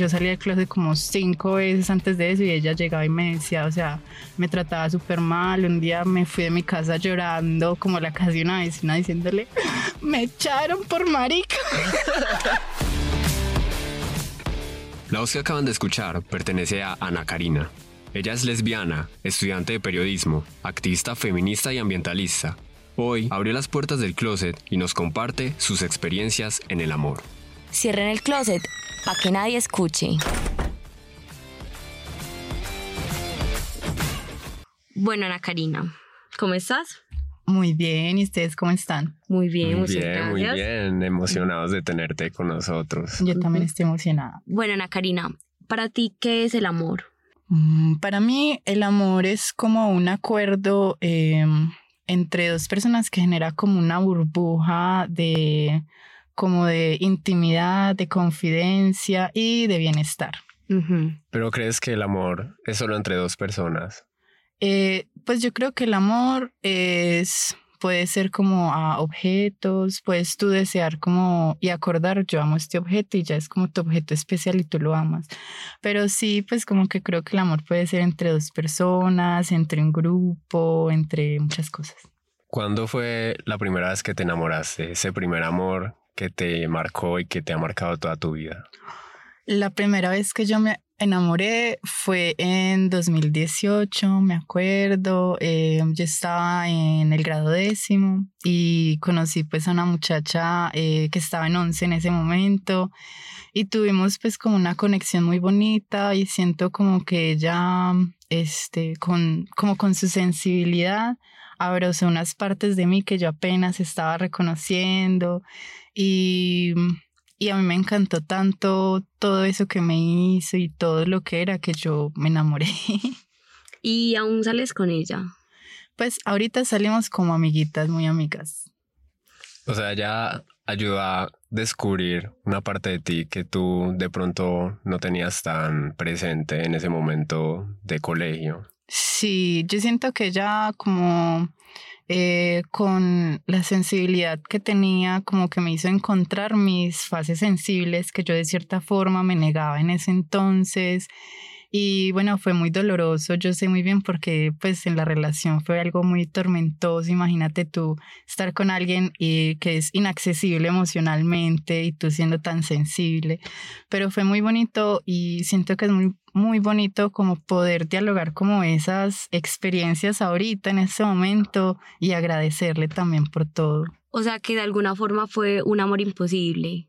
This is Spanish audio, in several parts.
yo salí del closet como cinco veces antes de eso y ella llegaba y me decía, o sea, me trataba súper mal. Un día me fui de mi casa llorando como la casi una vecina diciéndole, me echaron por marica. La voz que acaban de escuchar pertenece a Ana Karina. Ella es lesbiana, estudiante de periodismo, activista feminista y ambientalista. Hoy abrió las puertas del closet y nos comparte sus experiencias en el amor. Cierren el closet para que nadie escuche. Bueno, Ana Karina, ¿cómo estás? Muy bien, ¿y ustedes cómo están? Muy bien, muy muchas bien, gracias. muy bien. Emocionados de tenerte con nosotros. Yo también estoy emocionada. Bueno, Ana Karina, para ti, ¿qué es el amor? Mm, Para mí, el amor es como un acuerdo eh, entre dos personas que genera como una burbuja de como de intimidad, de confidencia y de bienestar. Ujú. Pero crees que el amor es solo entre dos personas? Eh, pues yo creo que el amor es puede ser como a objetos, puedes tú desear como y acordar, yo amo este objeto y ya es como tu objeto especial y tú lo amas. Pero sí, pues como que creo que el amor puede ser entre dos personas, entre un grupo, entre muchas cosas. ¿Cuándo fue la primera vez que te enamoraste? Ese primer amor que te marcó y que te ha marcado toda tu vida. La primera vez que yo me enamoré fue en 2018, me acuerdo. eh, yo estaba en el grado décimo y conocí pues a una muchacha eh, que estaba en 11 en ese momento y tuvimos pues como una conexión muy bonita y siento como que ella, este, con, como con su sensibilidad, abrazó unas partes de mí que yo apenas estaba reconociendo y y a mí me encantó tanto todo eso que me hizo y todo lo que era que yo me enamoré. ¿Y aún sales con ella? Pues ahorita salimos como amiguitas, muy amigas. O sea, ya ayudó a descubrir una parte de ti que tú de pronto no tenías tan presente en ese momento de colegio. Sí, yo siento que ella como eh, con la sensibilidad que tenía, como que me hizo encontrar mis fases sensibles que yo de cierta forma me negaba en ese entonces. Y bueno, fue muy doloroso, yo sé muy bien porque pues en la relación fue algo muy tormentoso, imagínate tú estar con alguien y que es inaccesible emocionalmente y tú siendo tan sensible, pero fue muy bonito y siento que es muy muy bonito como poder dialogar como esas experiencias ahorita en este momento y agradecerle también por todo. O sea, que de alguna forma fue un amor imposible.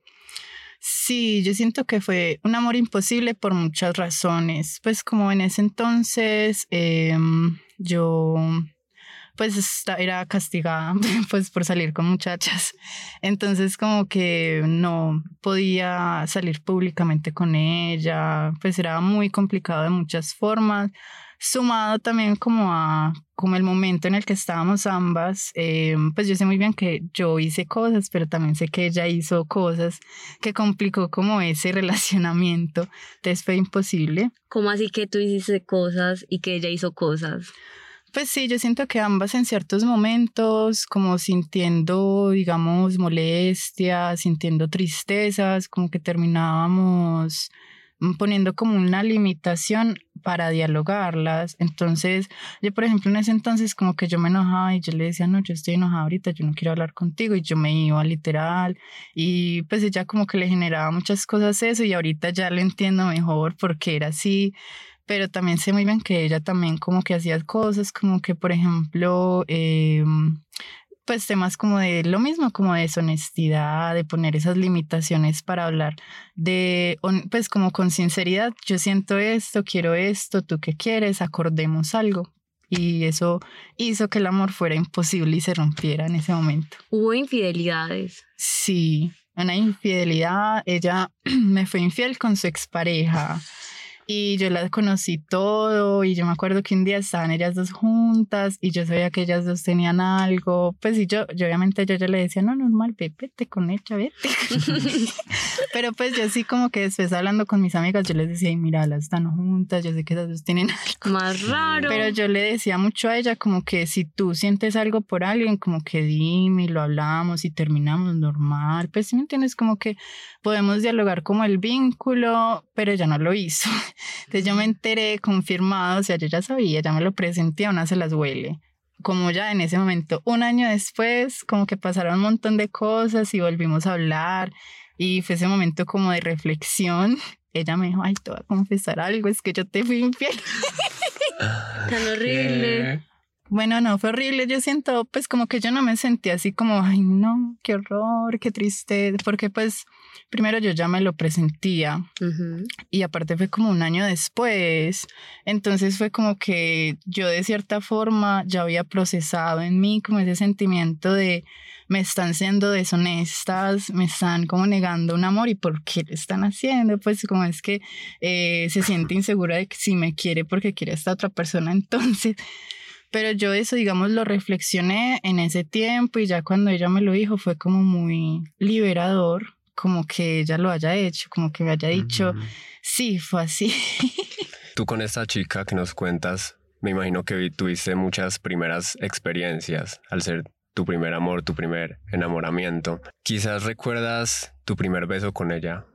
Sí, yo siento que fue un amor imposible por muchas razones. Pues como en ese entonces em, yo pues era castigada pues por salir con muchachas. Entonces como que no podía salir públicamente con ella, pues era muy complicado de muchas formas. Sumado también como a como el momento en el que estábamos ambas, eh, pues yo sé muy bien que yo hice cosas, pero también sé que ella hizo cosas que complicó como ese relacionamiento. Entonces fue imposible. ¿Cómo así que tú hiciste cosas y que ella hizo cosas? Pues sí, yo siento que ambas en ciertos momentos, como sintiendo, digamos, molestias, sintiendo tristezas, como que terminábamos mm, poniendo como una limitación para dialogarlas. Entonces, yo, por ejemplo, en ese entonces como que yo me enojaba y yo le decía, no, yo estoy enojada ahorita, yo no quiero hablar contigo y yo me iba literal y pues ella como que le generaba muchas cosas eso y ahorita ya lo entiendo mejor porque era así pero también sé muy bien que ella también como que hacía cosas como que, por ejemplo, eh, pues temas como de lo mismo, como de deshonestidad, de poner esas limitaciones para hablar de, pues como con sinceridad, yo siento esto, quiero esto, tú qué quieres, acordemos algo. Y eso hizo que el amor fuera imposible y se rompiera en ese momento. Hubo infidelidades. Sí, una infidelidad. Ella me fue infiel con su expareja. Y yo las conocí todo y yo me acuerdo que un día estaban ellas dos juntas y yo sabía que ellas dos tenían algo, pues y yo, yo obviamente yo, yo le decía, no, normal, vete con ella, vete. Pero pues yo sí como que después hablando con mis amigas, yo les decía, mira, las están juntas, yo sé que esas dos tienen algo. Más raro. Pero yo le decía mucho a ella como que si tú sientes algo por alguien, como que dime y lo hablamos y terminamos normal, pues si me entiendes, como que podemos dialogar como el vínculo, pero ella no lo hizo. Entonces yo me enteré confirmado, o sea, yo ya sabía, ya me lo presenté, una se las huele. Como ya en ese momento, un año después, como que pasaron un montón de cosas y volvimos a hablar y fue ese momento como de reflexión. Ella me dijo, ay, te voy a confesar algo, es que yo te fui infiel. Tan horrible. Bueno, no, fue horrible. Yo siento, pues, como que yo no me sentí así como, ay, no, qué horror, qué triste, porque, pues, primero yo ya me lo presentía y aparte fue como un año después. Entonces fue como que yo, de cierta forma, ya había procesado en mí como ese sentimiento de me están siendo deshonestas, me están como negando un amor y por qué lo están haciendo, pues como es que eh, se siente insegura de que si me quiere porque quiere a esta otra persona, entonces. Pero yo eso, digamos, lo reflexioné en ese tiempo y ya cuando ella me lo dijo fue como muy liberador, como que ella lo haya hecho, como que me haya dicho, sí, fue así. Tú con esta chica que nos cuentas, me imagino que tuviste muchas primeras experiencias al ser tu primer amor, tu primer enamoramiento. Quizás recuerdas tu primer beso con ella.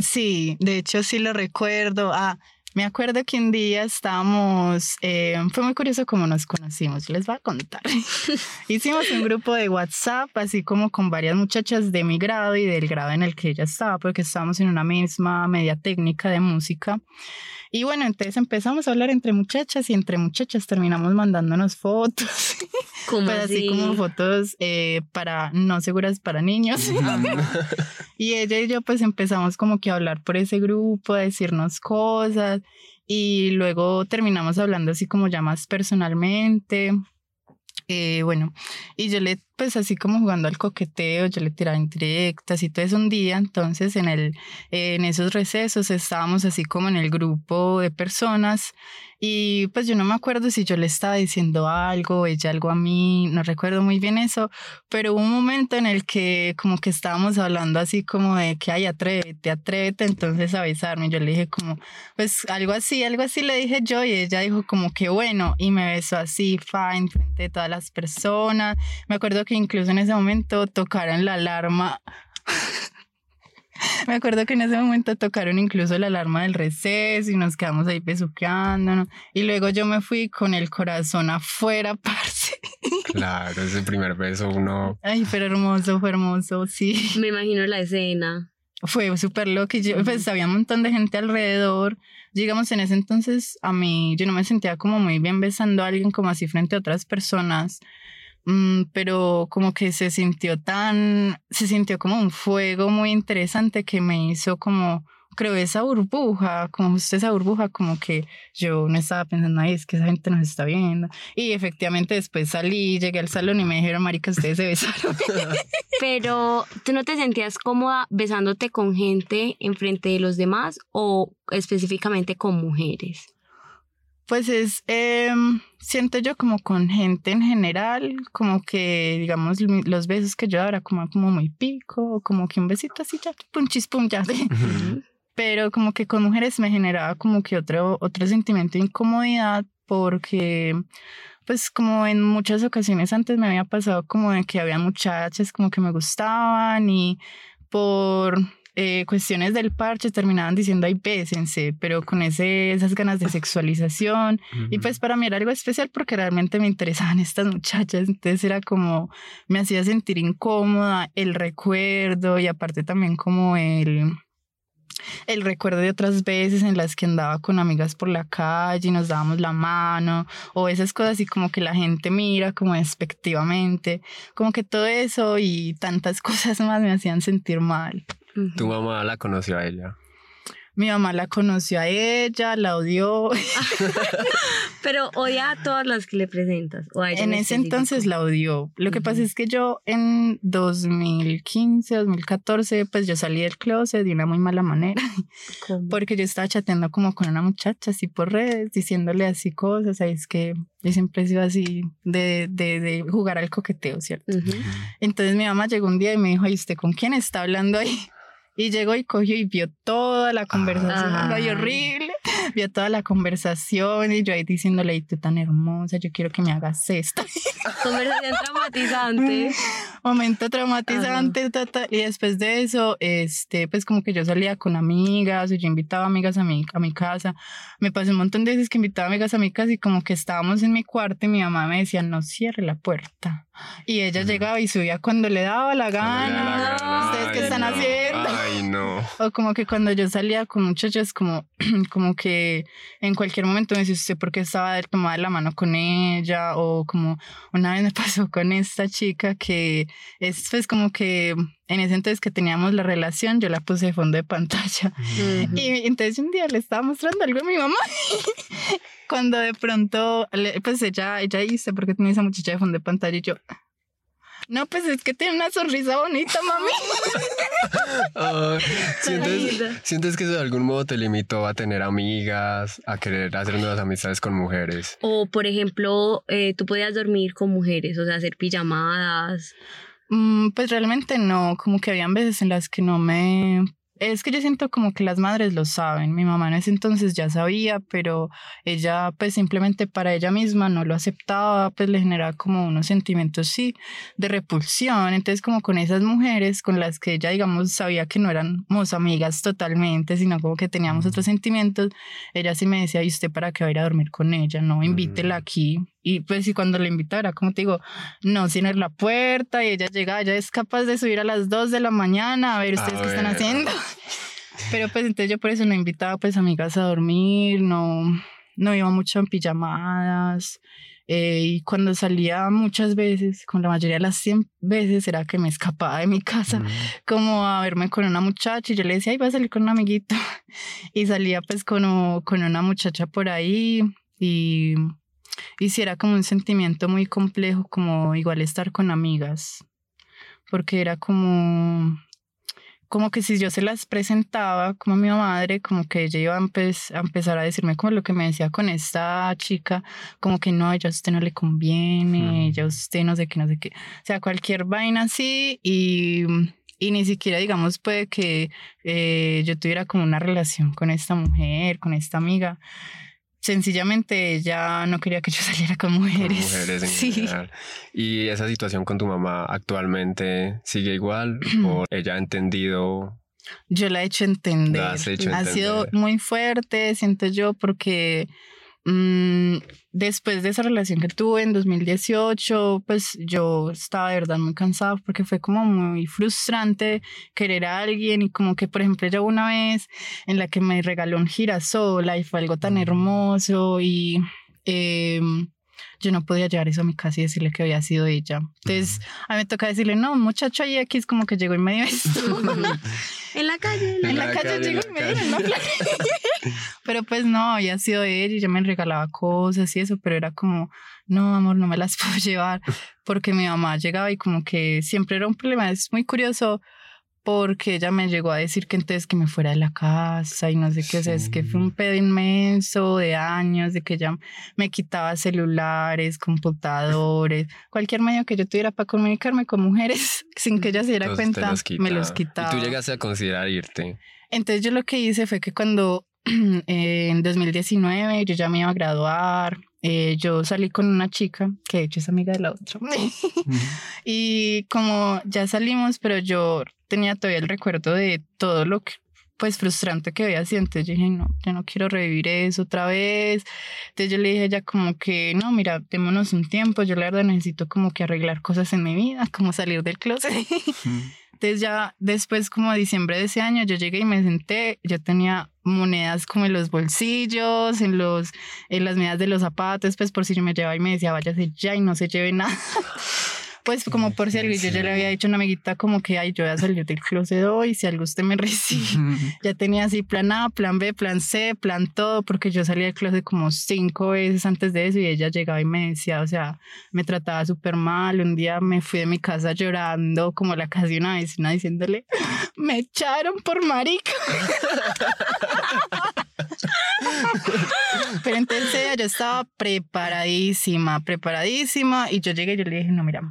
Sí, de hecho sí lo recuerdo. Ah, me acuerdo que un día estábamos, eh, fue muy curioso cómo nos conocimos, les voy a contar. Hicimos un grupo de WhatsApp, así como con varias muchachas de mi grado y del grado en el que ella estaba, porque estábamos en una misma media técnica de música. Y bueno, entonces empezamos a hablar entre muchachas y entre muchachas terminamos mandándonos fotos. ¿Cómo pues así? como fotos eh, para no seguras para niños. y ella y yo pues empezamos como que a hablar por ese grupo, a decirnos cosas y luego terminamos hablando así como ya más personalmente. Eh, bueno, y yo le, pues así como jugando al coqueteo, yo le tiraba indirectas y todo eso un día, entonces en, el, en esos recesos estábamos así como en el grupo de personas y pues yo no me acuerdo si yo le estaba diciendo algo, ella algo a mí, no recuerdo muy bien eso, pero hubo un momento en el que como que estábamos hablando así como de que, ay, atrévete, atrévete, entonces a besarme. Yo le dije como, pues algo así, algo así le dije yo y ella dijo como que bueno, y me besó así, fine, frente a todas las personas. Me acuerdo que incluso en ese momento tocaron la alarma. Me acuerdo que en ese momento tocaron incluso la alarma del receso y nos quedamos ahí besuqueándonos. Y luego yo me fui con el corazón afuera, parce. Claro, ese primer beso uno... Ay, pero hermoso, fue hermoso, sí. Me imagino la escena. Fue súper loco y yo, pues había un montón de gente alrededor. Digamos, en ese entonces a mí yo no me sentía como muy bien besando a alguien como así frente a otras personas. Mm, pero como que se sintió tan, se sintió como un fuego muy interesante que me hizo como, creo, esa burbuja, como usted esa burbuja, como que yo no estaba pensando, ay, es que esa gente nos está viendo. Y efectivamente después salí, llegué al salón y me dijeron, marica, ustedes se besaron. Pero, ¿tú no te sentías cómoda besándote con gente enfrente de los demás o específicamente con mujeres? Pues es, em, siento yo como con gente en general, como que, digamos, los besos que yo ahora como, como muy pico, como que un besito así ya, pum ya. Pero como que con mujeres me generaba como que otro, otro sentimiento de incomodidad porque pues como en muchas ocasiones antes me había pasado como de que había muchachas como que me gustaban y por eh, cuestiones del parche terminaban diciendo, ay, bésense, pero con ese, esas ganas de sexualización. Y pues para mí era algo especial porque realmente me interesaban estas muchachas. Entonces era como, me hacía sentir incómoda el recuerdo y aparte también como el el recuerdo de otras veces en las que andaba con amigas por la calle y nos dábamos la mano o esas cosas así como que la gente mira como despectivamente, como que todo eso y tantas cosas más me hacían sentir mal. ¿Tu mamá la conoció a ella? Mi mamá la conoció a ella, la odió. Pero odia a todas las que le presentas. O a ella en ese entonces la odió. Lo que pasa es que yo en 2015, 2014, pues yo salí del closet de una muy mala manera. Porque yo estaba chateando como con una muchacha así por redes, diciéndole así cosas. Ahí es que yo siempre he sido así de, de, de jugar al coqueteo, ¿cierto? Entonces mi mamá llegó un día y me dijo, ¿y usted con quién está hablando ahí? Y llegó y cogió y vio toda la conversación, Ay. horrible, vio toda la conversación y yo ahí diciéndole, y tú tan hermosa, yo quiero que me hagas esto. Conversación traumatizante. Momento traumatizante, y después de eso, este, pues como que yo salía con amigas, o yo invitaba amigas a mi, a mi casa, me pasó un montón de veces que invitaba amigas a mi casa y como que estábamos en mi cuarto y mi mamá me decía, no cierre la puerta. Y ella llegaba y subía cuando le daba la gana. ¿Ustedes qué están haciendo? Ay, no. O como que cuando yo salía con muchachas, como, como que en cualquier momento me decía usted por qué estaba tomada la mano con ella. O como una vez me pasó con esta chica que es pues como que en ese entonces que teníamos la relación, yo la puse de fondo de pantalla. Y entonces un día le estaba mostrando algo a mi mamá. Cuando de pronto, pues ella, ella dice, porque tiene esa muchacha de fondo de pantalla? Y yo, no, pues es que tiene una sonrisa bonita, mami. ¿sientes, ¿sientes, que eso de algún modo te limitó a tener amigas, a querer hacer nuevas amistades con mujeres? O, por ejemplo, eh, tú podías dormir con mujeres, o sea, hacer pijamadas. Mm, pues realmente no, como que habían veces en las que no me es que yo siento como que las madres lo saben. Mi mamá en ese entonces ya sabía, pero ella pues simplemente para ella misma no lo aceptaba, pues le generaba como unos sentimientos, sí, de repulsión. Entonces como con esas mujeres con las que ella, digamos, sabía que no éramos amigas totalmente, sino como que teníamos otros sentimientos, ella sí me decía, ¿y usted para qué va a ir a dormir con ella? No, invítela aquí. Y pues si cuando la invitara, como te digo, no, sin la puerta y ella llega, ella es capaz de subir a las 2 de la mañana a ver ustedes qué están haciendo. Pero pues entonces yo por eso no invitaba pues amigas a dormir, no, no iba mucho en pijamadas. Eh, y cuando salía muchas veces, con la mayoría de las 100 veces, era que me escapaba de mi casa, como a verme con una muchacha y yo le decía, ay, va a salir con un amiguito. Y salía pues con, con una muchacha por ahí y y si era como un sentimiento muy complejo, como igual estar con amigas, porque era como, como que si yo se las presentaba como a mi madre, como que ella iba a, a, empezar a decirme como lo que me decía con esta chica, como que no, ella a usted no le conviene, ya a usted no sé qué, no sé qué. O sea, cualquier vaina así y, y ni siquiera, digamos, puede que eh, yo tuviera como una relación con esta mujer, con esta amiga sencillamente ella no quería que yo saliera con mujeres. mujeres en sí. General. ¿Y esa situación con tu mamá actualmente sigue igual o ella ha entendido? Yo la he hecho entender. ha sido muy fuerte, siento yo, porque Mm, después de esa relación que tuve en 2018, pues yo estaba de verdad muy cansada porque fue como muy frustrante querer a alguien y como que, por ejemplo, yo una vez en la que me regaló un girasol y fue algo tan mm. hermoso y... Eh, yo no podía llevar eso a mi casa y decirle que había sido ella. Entonces, a mí me toca decirle, no, muchacho ahí X como que llegó y me dio esto. en la calle. En, la, calle, llegó y me dio Pero pues no, había sido ella y yo me regalaba cosas y eso, pero era como, no, amor, no me las puedo llevar porque mi mamá llegaba y como que siempre era un problema. Es muy curioso porque ella me llegó a decir que entonces que me fuera de la casa y no sé qué, o sea, es que fue un pedo inmenso de años, de que ella me quitaba celulares, computadores, cualquier medio que yo tuviera para comunicarme con mujeres sin que ella se diera cuenta, me los quitaba. ¿Y tú llegaste a considerar irte? Entonces yo lo que hice fue que cuando en 2019 yo ya me iba a graduar, eh, yo salí con una chica que de hecho es amiga de la otra. y como ya salimos, pero yo tenía todavía el recuerdo de todo lo que pues frustrante que había sido. Entonces yo dije, no, yo no quiero revivir eso otra vez. Entonces yo le dije a ella como que, no, mira, démonos un tiempo. Yo la verdad necesito como que arreglar cosas en mi vida, como salir del closet. Entonces ya después, como a diciembre de ese año, yo llegué y me senté, yo tenía monedas como en los bolsillos, en, los, en las medias de los zapatos, pues por si yo me llevaba y me decía, váyase ya y no se lleve nada. Pues como por si algo, yo ya le había dicho a una amiguita como que, ay, yo voy a salir del closet hoy, si algo usted me recibe. ya tenía así plan A, plan B, plan C, plan todo, porque yo salía del closet como cinco veces antes de eso y ella llegaba y me decía, o sea, me trataba súper mal. Un día me fui de mi casa llorando como la casi una vecina diciéndole, me echaron por marica. Pero entonces yo estaba preparadísima, preparadísima y yo llegué y yo le dije, no, mira,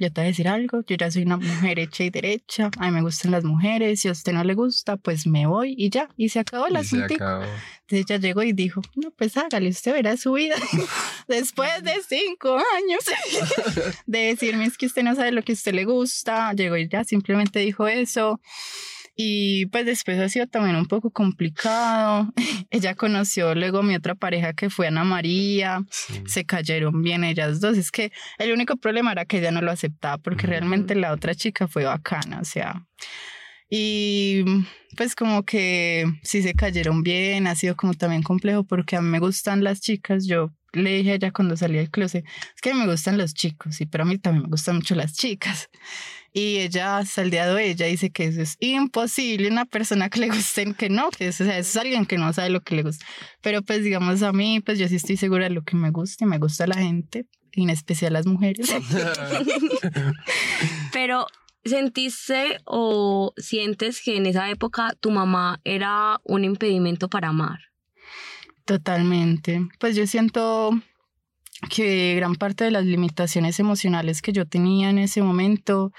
yo te voy a decir algo, yo ya soy una mujer hecha y derecha, a mí me gustan las mujeres, si a usted no le gusta, pues me voy y ya, y se acabó el asunto. Entonces ella llegó y dijo, no, pues hágale, usted verá su vida después de cinco años de decirme es que usted no sabe lo que a usted le gusta, llegó y ya simplemente dijo eso. Y pues después ha sido también un poco complicado. Ella conoció luego mi otra pareja que fue Ana María. Se cayeron bien ellas dos. Es que el único problema era que ella no lo aceptaba porque realmente la otra chica fue bacana. O sea, y pues como que sí se cayeron bien. Ha sido como también complejo porque a mí me gustan las chicas. Yo le dije a ella cuando salí del closet, es que me gustan los chicos, sí, pero a mí también me gustan mucho las chicas. Y ella, hasta el día de hoy, ella dice que eso es imposible, una persona que le gusten, que no, que eso, es alguien que no sabe lo que le gusta. Pero pues digamos a mí, pues yo sí estoy segura de lo que me gusta y me gusta la gente, y en especial las mujeres. Pero ¿Sentiste o sientes que en esa época tu mamá era un impedimento para amar? Totalmente. Pues yo siento que gran parte de las limitaciones emocionales que yo tenía en ese momento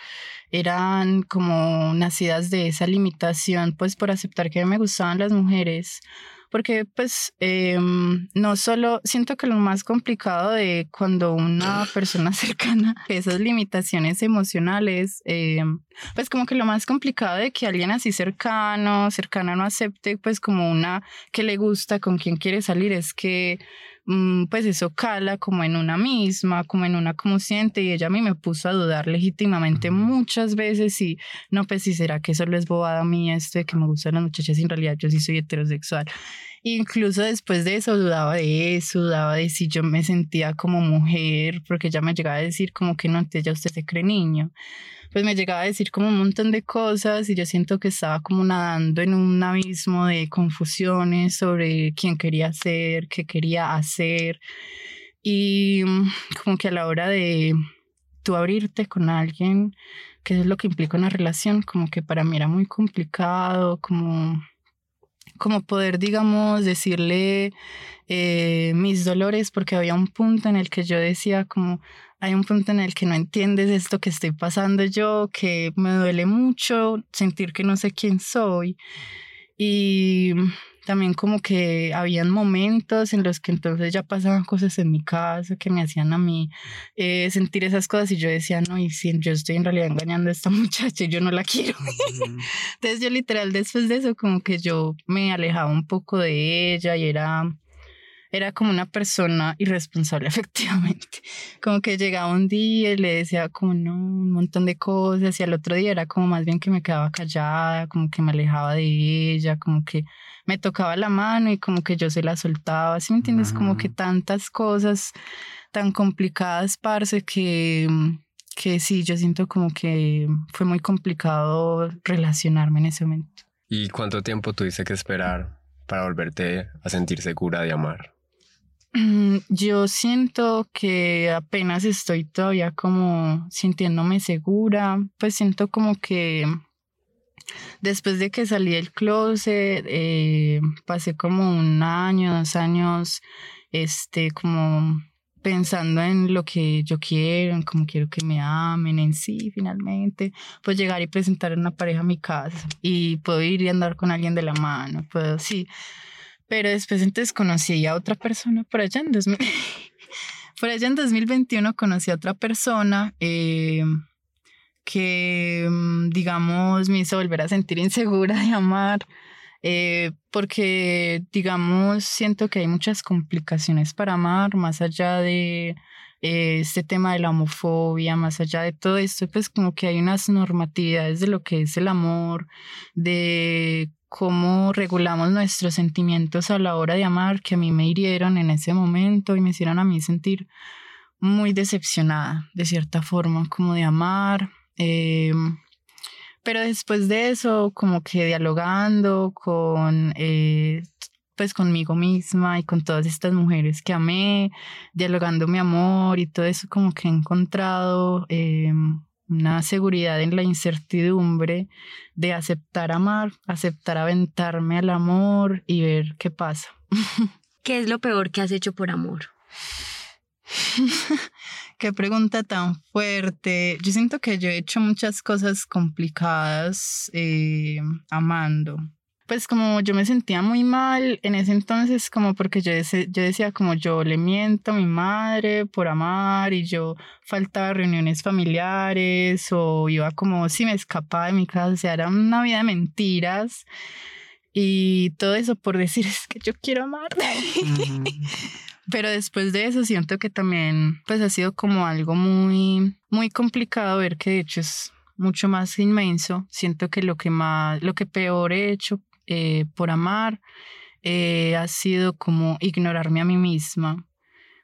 eran como nacidas de esa limitación, pues por aceptar que me gustaban las mujeres, porque pues em, no solo siento que lo más complicado de cuando una persona cercana esas limitaciones emocionales, em, pues como que lo más complicado de que alguien así cercano, cercana no acepte pues como una que le gusta, con quien quiere salir, es que pues eso cala como en una misma, como en una como siente y ella a mí me puso a dudar legítimamente muchas veces y no, pues si será que solo es bobada mía esto de que me gustan las muchachas, en realidad yo sí soy heterosexual. Incluso después de eso dudaba de eso, dudaba de si yo me sentía como mujer, porque ella me llegaba a decir como que no, entonces ya usted se cree niño pues me llegaba a decir como un montón de cosas y yo siento que estaba como nadando en un abismo de confusiones sobre quién quería ser, qué quería hacer. Y mm, como que a la hora de tú abrirte con alguien, que es lo que implica una relación, como que para mí era muy complicado, como como poder, digamos, decirle eh, mis dolores, porque había un punto en el que yo decía como, hay un punto en el que no entiendes esto que estoy pasando yo, que me duele mucho sentir que no sé quién soy. Y también como que habían momentos en los que entonces ya pasaban cosas en mi casa que me hacían a mí eh, sentir esas cosas y yo decía, no, y si yo estoy en realidad engañando a esta muchacha, yo no la quiero. entonces yo literal después de eso como que yo me alejaba un poco de ella y era era como una persona irresponsable, efectivamente. Como que llegaba un día y le decía como no, un montón de cosas y al otro día era como más bien que me quedaba callada, como que me alejaba de ella, como que me tocaba la mano y como que yo se la soltaba, ¿sí me entiendes? Como que tantas cosas tan complicadas, parce, que, que sí, yo siento como que fue muy complicado relacionarme en ese momento. ¿Y cuánto tiempo tuviste que esperar para volverte a sentir segura de amar? Mm, yo siento que apenas estoy todavía como sintiéndome segura, pues siento como que después de que salí del closet, eh, pasé como un año, dos años, este, como pensando en lo que yo quiero, en cómo quiero que me amen, en sí, finalmente, pues llegar y presentar una pareja a mi casa y puedo ir y andar con alguien de la mano, puedo, sí, pero después entonces conocí a otra persona por allá en, 2000, por allá en 2021 conocí a otra persona eh, que, mm, digamos, me hizo volver a sentir insegura de amar. Eh, porque, digamos, siento que hay muchas complicaciones para amar, más allá de eh, este tema de la homofobia, más allá de todo esto, pues como que hay unas normatividades de lo que es el amor, de cómo regulamos nuestros sentimientos a la hora de amar que a mí me hirieron en ese momento y me hicieron a mí sentir muy decepcionada de cierta forma, como de amar. em, pero después de eso, como que dialogando con, eh, pues conmigo misma y con todas estas mujeres que amé, dialogando mi amor y todo eso, como que he encontrado em, una seguridad en la incertidumbre de aceptar amar, aceptar aventarme al amor y ver qué pasa. ¿Qué es lo peor que has hecho por amor? Qué pregunta tan fuerte. Yo siento que yo he hecho muchas cosas complicadas eh, amando. Pues como yo me sentía muy mal en ese entonces, como porque yo, yo decía como yo le miento a mi madre por amar y yo faltaba a reuniones familiares o iba como si me escapaba de mi casa, o sea, era una vida de mentiras y todo eso por decir es que yo quiero amar. Pero después de eso siento que también pues ha sido como algo muy muy complicado ver que de hecho es mucho más inmenso. Siento que lo que más lo que peor he hecho eh, por amar eh, ha sido como ignorarme a mí misma.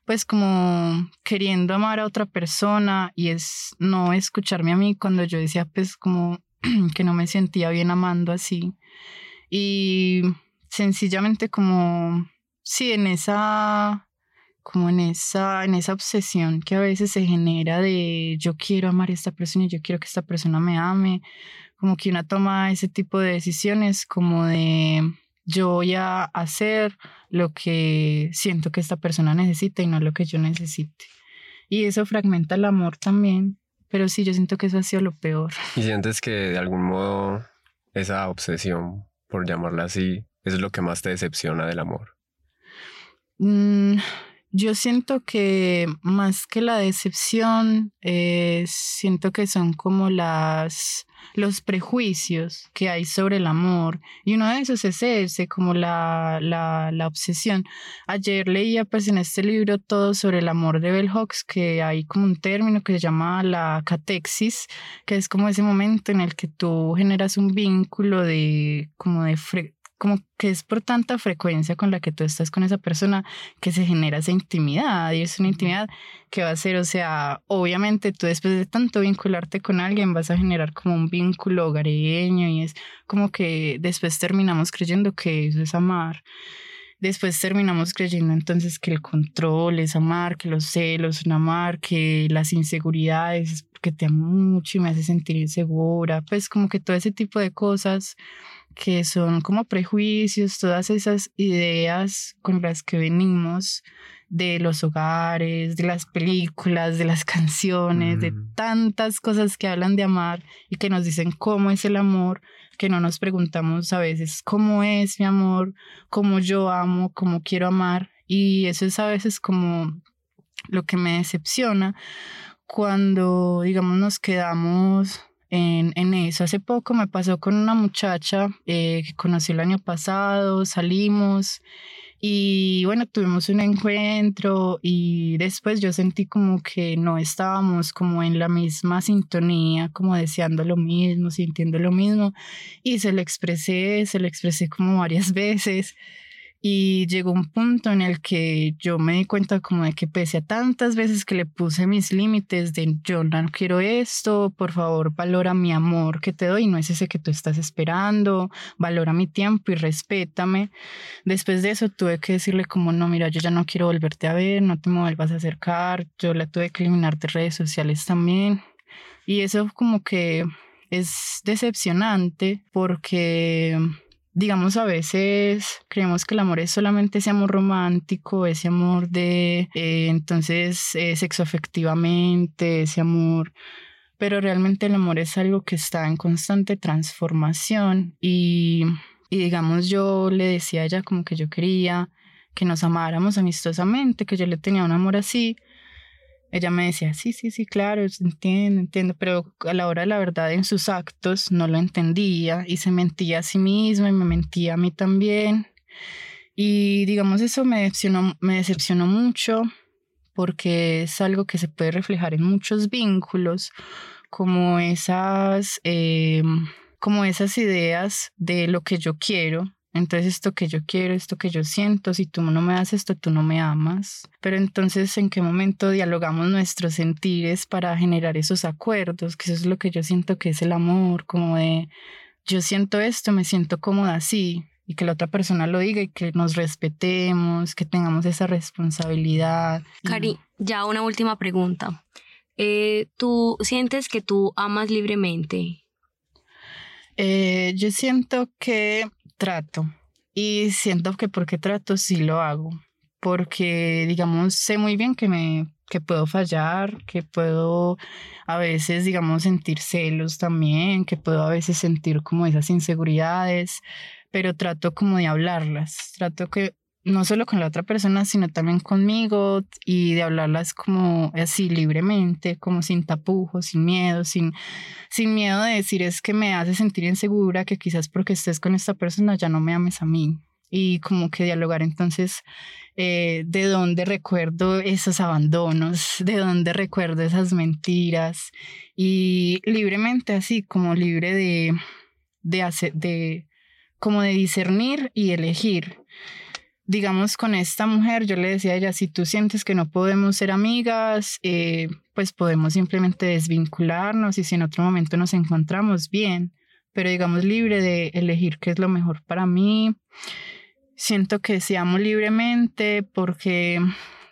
Pues como queriendo amar a otra persona y es no escucharme a mí cuando yo decía pues como que no me sentía bien amando así. Y sencillamente como sí en esa como en esa, en esa obsesión que a veces se genera de yo quiero amar a esta persona y yo quiero que esta persona me ame, como que una toma ese tipo de decisiones como de yo voy a hacer lo que siento que esta persona necesita y no lo que yo necesite. Y eso fragmenta el amor también, pero sí, yo siento que eso ha sido lo peor. ¿Y sientes que de algún modo esa obsesión, por llamarla así, es lo que más te decepciona del amor? Mm, yo siento que más que la decepción, eh, siento que son como las los prejuicios que hay sobre el amor. Y uno de esos es ese, como la, la, la obsesión. Ayer leía pues en este libro todo sobre el amor de Bell Hooks, que hay como un término que se llama la catexis, que es como ese momento en el que tú generas un vínculo de como de como que es por tanta frecuencia con la que tú estás con esa persona que se genera esa intimidad y es una intimidad que va a ser, o sea, obviamente tú después de tanto vincularte con alguien vas a generar como un vínculo hogareño y es como que después terminamos creyendo que eso es amar. Después terminamos creyendo entonces que el control es amar, que los celos son amar, que las inseguridades es porque te amo mucho y me hace sentir insegura, pues como que todo ese tipo de cosas que son como prejuicios, todas esas ideas con las que venimos de los hogares, de las películas, de las canciones, de Mm. tantas cosas que hablan de amar y que nos dicen cómo es el amor, que no nos preguntamos a veces cómo es mi amor, cómo yo amo, cómo quiero amar. Y eso es a veces como lo que me decepciona cuando, digamos, nos quedamos en, en eso. Hace poco me pasó con una muchacha eh, que conocí el año pasado, salimos y bueno, tuvimos un encuentro y después yo sentí como que no estábamos como en la misma sintonía, como deseando lo mismo, sintiendo lo mismo y se lo expresé, se lo expresé como varias veces. Y llegó un punto en el que yo me di cuenta como de que pese a tantas veces que le puse mis límites de yo no quiero esto, por favor valora mi amor que te doy, no es ese que tú estás esperando, valora mi tiempo y respétame. Después de eso tuve que decirle como no, mira, yo ya no quiero volverte a ver, no te me vuelvas a acercar, yo la tuve que eliminar de redes sociales también. Y eso como que es decepcionante porque digamos, a veces creemos que el amor es solamente ese amor romántico, ese amor de, eh, entonces, eh, sexo afectivamente, ese amor, pero realmente el amor es algo que está en constante transformación y, y digamos, yo le decía a ella como que yo quería que nos amáramos amistosamente, que yo le tenía un amor así. Ella me decía, sí, sí, sí, claro, entiendo, entiendo, pero a la hora de la verdad en sus actos no lo entendía y se mentía a sí misma y me mentía a mí también. Y digamos, eso me decepcionó, me decepcionó mucho porque es algo que se puede reflejar en muchos vínculos, como esas, eh, como esas ideas de lo que yo quiero Entonces esto que yo quiero, esto que yo siento, si tú no me das esto, tú no me amas. Pero entonces, ¿en qué momento dialogamos nuestros sentires para generar esos acuerdos? Que eso es lo que yo siento que es el amor, como de yo siento esto, me siento cómoda así, y que la otra persona lo diga y que nos respetemos, que tengamos esa responsabilidad. Cari, ya una última pregunta. Eh, ¿Tú sientes que tú amas libremente? Eh, yo siento que trato. Y siento que porque trato sí lo hago, porque digamos sé muy bien que me que puedo fallar, que puedo a veces, digamos, sentir celos también, que puedo a veces sentir como esas inseguridades, pero trato como de hablarlas, trato que no solo con la otra persona, sino también conmigo y de hablarlas como así libremente, como sin tapujos, sin miedo, sin, sin miedo de decir es que me hace sentir insegura, que quizás porque estés con esta persona ya no me ames a mí. Y como que dialogar entonces eh, de dónde recuerdo esos abandonos, de dónde recuerdo esas mentiras y libremente así, como libre de, de, hacer, de, como de discernir y elegir digamos, con esta mujer, yo le decía a ella, si tú sientes que no podemos ser amigas, eh, pues podemos simplemente desvincularnos y si en otro momento nos encontramos bien, pero digamos libre de elegir qué es lo mejor para mí. Siento que se amo libremente porque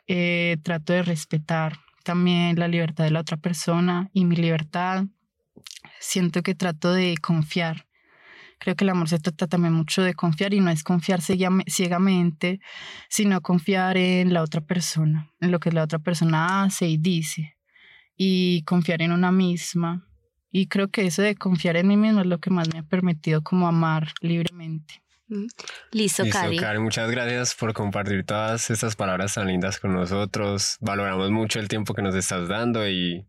eh, trato de respetar también la libertad de la otra persona y mi libertad. Siento que trato de confiar Creo que el amor se trata también mucho de confiar y no es confiar ciegamente, sino confiar en la otra persona, en lo que la otra persona hace y dice, y confiar en una misma. Y creo que eso de confiar en mí misma es lo que más me ha permitido como amar libremente. Mm. Listo, Listo Cari. Muchas gracias por compartir todas estas palabras tan lindas con nosotros. Valoramos mucho el tiempo que nos estás dando y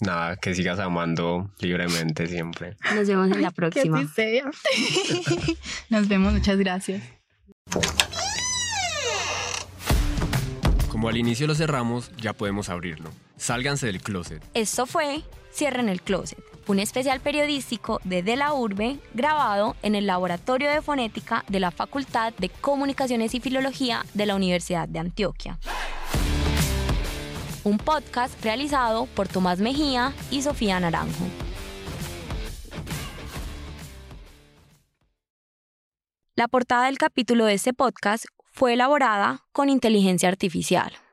Nada, que sigas amando libremente siempre. Nos vemos en la próxima. Que Nos vemos, muchas gracias. Como al inicio lo cerramos, ya podemos abrirlo. Sálganse del closet. Esto fue Cierren el Closet, un especial periodístico de De la Urbe grabado en el Laboratorio de Fonética de la Facultad de Comunicaciones y Filología de la Universidad de Antioquia un podcast realizado por Tomás Mejía y Sofía Naranjo. La portada del capítulo de este podcast fue elaborada con inteligencia artificial.